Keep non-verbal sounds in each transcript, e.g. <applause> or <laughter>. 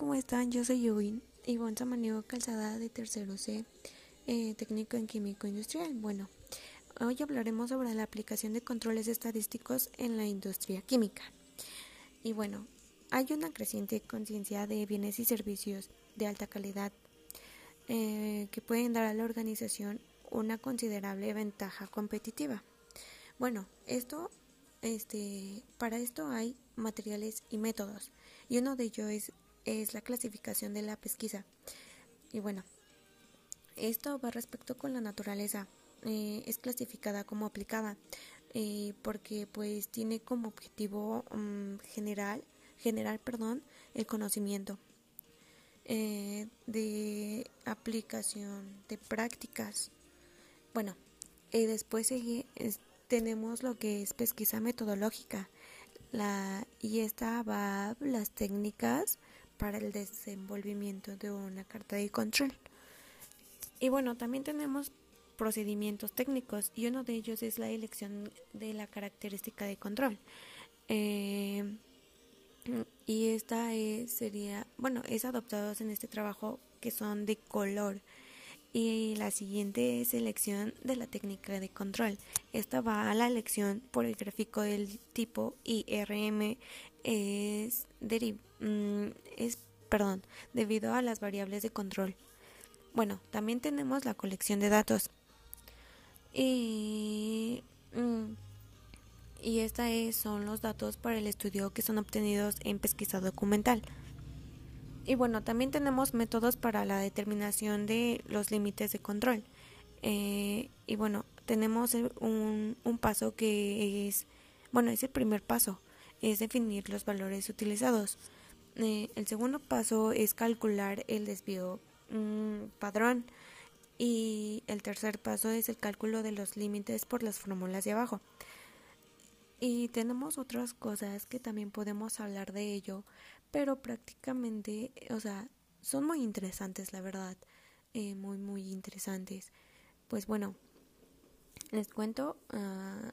¿cómo están? Yo soy Yubin, Ivonne Samaniego Calzada de Tercero C, eh, técnico en químico industrial. Bueno, hoy hablaremos sobre la aplicación de controles estadísticos en la industria química. Y bueno, hay una creciente conciencia de bienes y servicios de alta calidad eh, que pueden dar a la organización una considerable ventaja competitiva. Bueno, esto, este, para esto hay materiales y métodos, y uno de ellos es es la clasificación de la pesquisa. Y bueno, esto va respecto con la naturaleza. Eh, es clasificada como aplicada eh, porque pues tiene como objetivo general, general perdón, el conocimiento eh, de aplicación de prácticas. Bueno, y después tenemos lo que es pesquisa metodológica. La, y esta va las técnicas para el desenvolvimiento de una carta de control. Y bueno, también tenemos procedimientos técnicos y uno de ellos es la elección de la característica de control. Eh, y esta sería, bueno, es adoptados en este trabajo que son de color. Y la siguiente es elección de la técnica de control. Esta va a la elección por el gráfico del tipo IRM es, mm, es perdón, debido a las variables de control. Bueno, también tenemos la colección de datos. Y, mm, y esta es, son los datos para el estudio que son obtenidos en pesquisa documental. Y bueno, también tenemos métodos para la determinación de los límites de control. Eh, y bueno, tenemos un, un paso que es, bueno, es el primer paso es definir los valores utilizados. Eh, el segundo paso es calcular el desvío mm, padrón y el tercer paso es el cálculo de los límites por las fórmulas de abajo. Y tenemos otras cosas que también podemos hablar de ello, pero prácticamente, o sea, son muy interesantes, la verdad, eh, muy, muy interesantes. Pues bueno, les cuento, uh,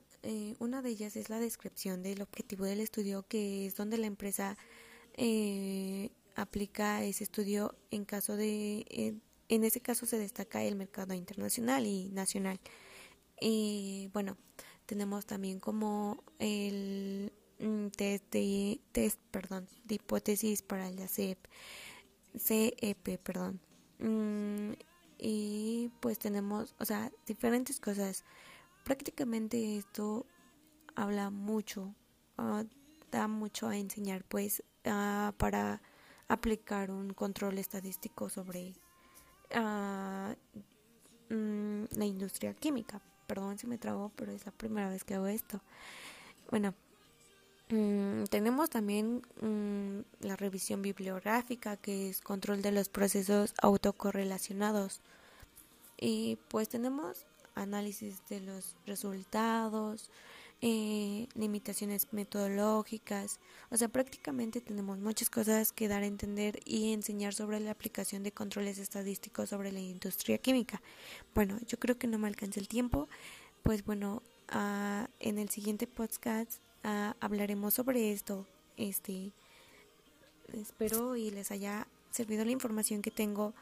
una de ellas es la descripción del objetivo del estudio, que es donde la empresa eh, aplica ese estudio en caso de, eh, en ese caso se destaca el mercado internacional y nacional. Y bueno, tenemos también como el mm, test de test, perdón, de hipótesis para la CEP, CEP, perdón. Mm, y pues tenemos, o sea, diferentes cosas. Prácticamente esto habla mucho, ah, da mucho a enseñar, pues, uh, para aplicar un control estadístico sobre uh, la industria química. Perdón si me trago, pero es la primera vez que hago esto. Bueno, Mm, tenemos también mm, la revisión bibliográfica, que es control de los procesos autocorrelacionados. Y pues tenemos análisis de los resultados, eh, limitaciones metodológicas, o sea, prácticamente tenemos muchas cosas que dar a entender y enseñar sobre la aplicación de controles estadísticos sobre la industria química. Bueno, yo creo que no me alcanza el tiempo, pues bueno, uh, en el siguiente podcast hablaremos sobre esto. Este, espero y les haya servido la información que tengo.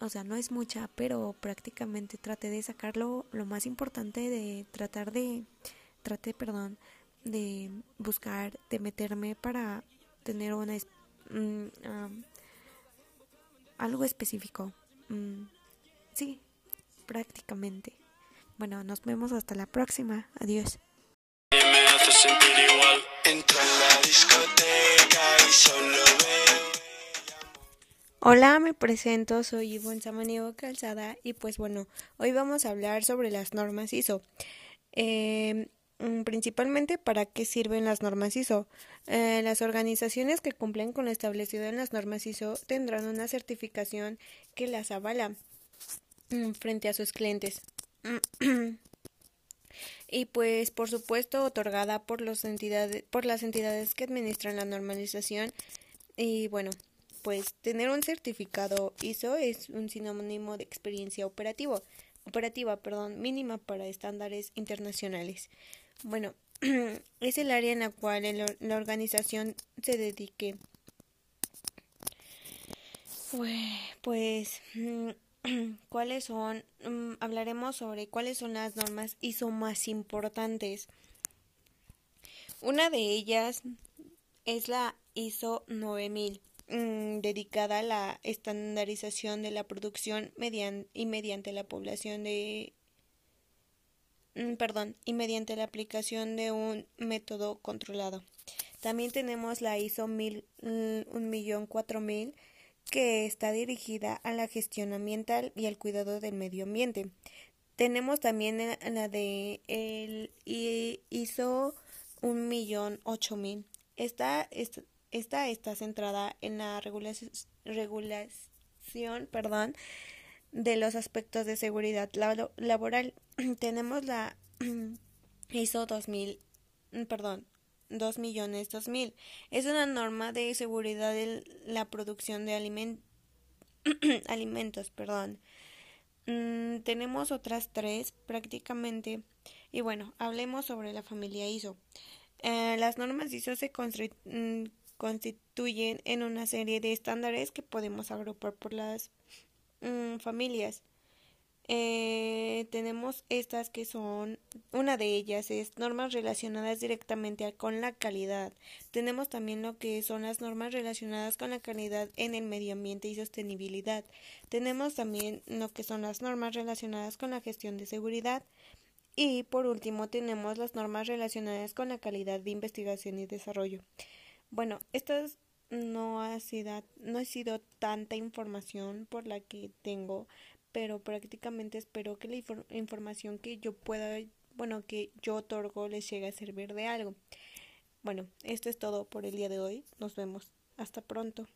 O sea, no es mucha, pero prácticamente traté de sacarlo lo más importante de tratar de, traté, perdón, de buscar, de meterme para tener una, mm, algo específico. Mm, sí, prácticamente. Bueno, nos vemos hasta la próxima. Adiós sentir igual. Entra en la discoteca y solo veo. Hola, me presento, soy Ivonne Samaniego Calzada y pues bueno, hoy vamos a hablar sobre las normas ISO. Eh, principalmente para qué sirven las normas ISO. Eh, las organizaciones que cumplen con lo establecido en las normas ISO tendrán una certificación que las avala mm, frente a sus clientes. <clears throat> y pues por supuesto otorgada por las entidades que administran la normalización y bueno pues tener un certificado ISO es un sinónimo de experiencia operativo, operativa perdón, mínima para estándares internacionales. Bueno, <clears throat> es el área en la cual la organización se dedique Pues, <clears throat> ¿cuáles son? Mm, hablaremos sobre cuáles son las normas ISO más importantes. Una de ellas es la ISO 9000, mm, dedicada a la estandarización de la producción y mediante la población de perdón, y mediante la aplicación de un método controlado. También tenemos la ISO 1000, millón que está dirigida a la gestión ambiental y al cuidado del medio ambiente. Tenemos también la de el ISO un millón ocho mil. Esta, esta, está centrada en la regulación, regulación perdón, de los aspectos de seguridad laboral. <clears throat> Tenemos la <clears throat> ISO 2000, perdón, 2 millones 2000. Es una norma de seguridad de la producción de <clears throat> alimentos, perdón. Mm, tenemos otras tres prácticamente y bueno, hablemos sobre la familia ISO. Eh, las normas ISO se mm, constituyen en una serie de estándares que podemos agrupar por las mm, familias. Tenemos estas que son, una de ellas es normas relacionadas directamente con la calidad. Tenemos también lo que son las normas relacionadas con la calidad en el medio ambiente y sostenibilidad. Tenemos también lo que son las normas relacionadas con la gestión de seguridad. Y por último tenemos las normas relacionadas con la calidad de investigación y desarrollo. Bueno, estas no ha sido, no ha sido tanta información por la que tengo, pero prácticamente espero que la información que yo pueda, bueno, que yo otorgo les llegue a servir de algo. Bueno, esto es todo por el día de hoy. Nos vemos. Hasta pronto.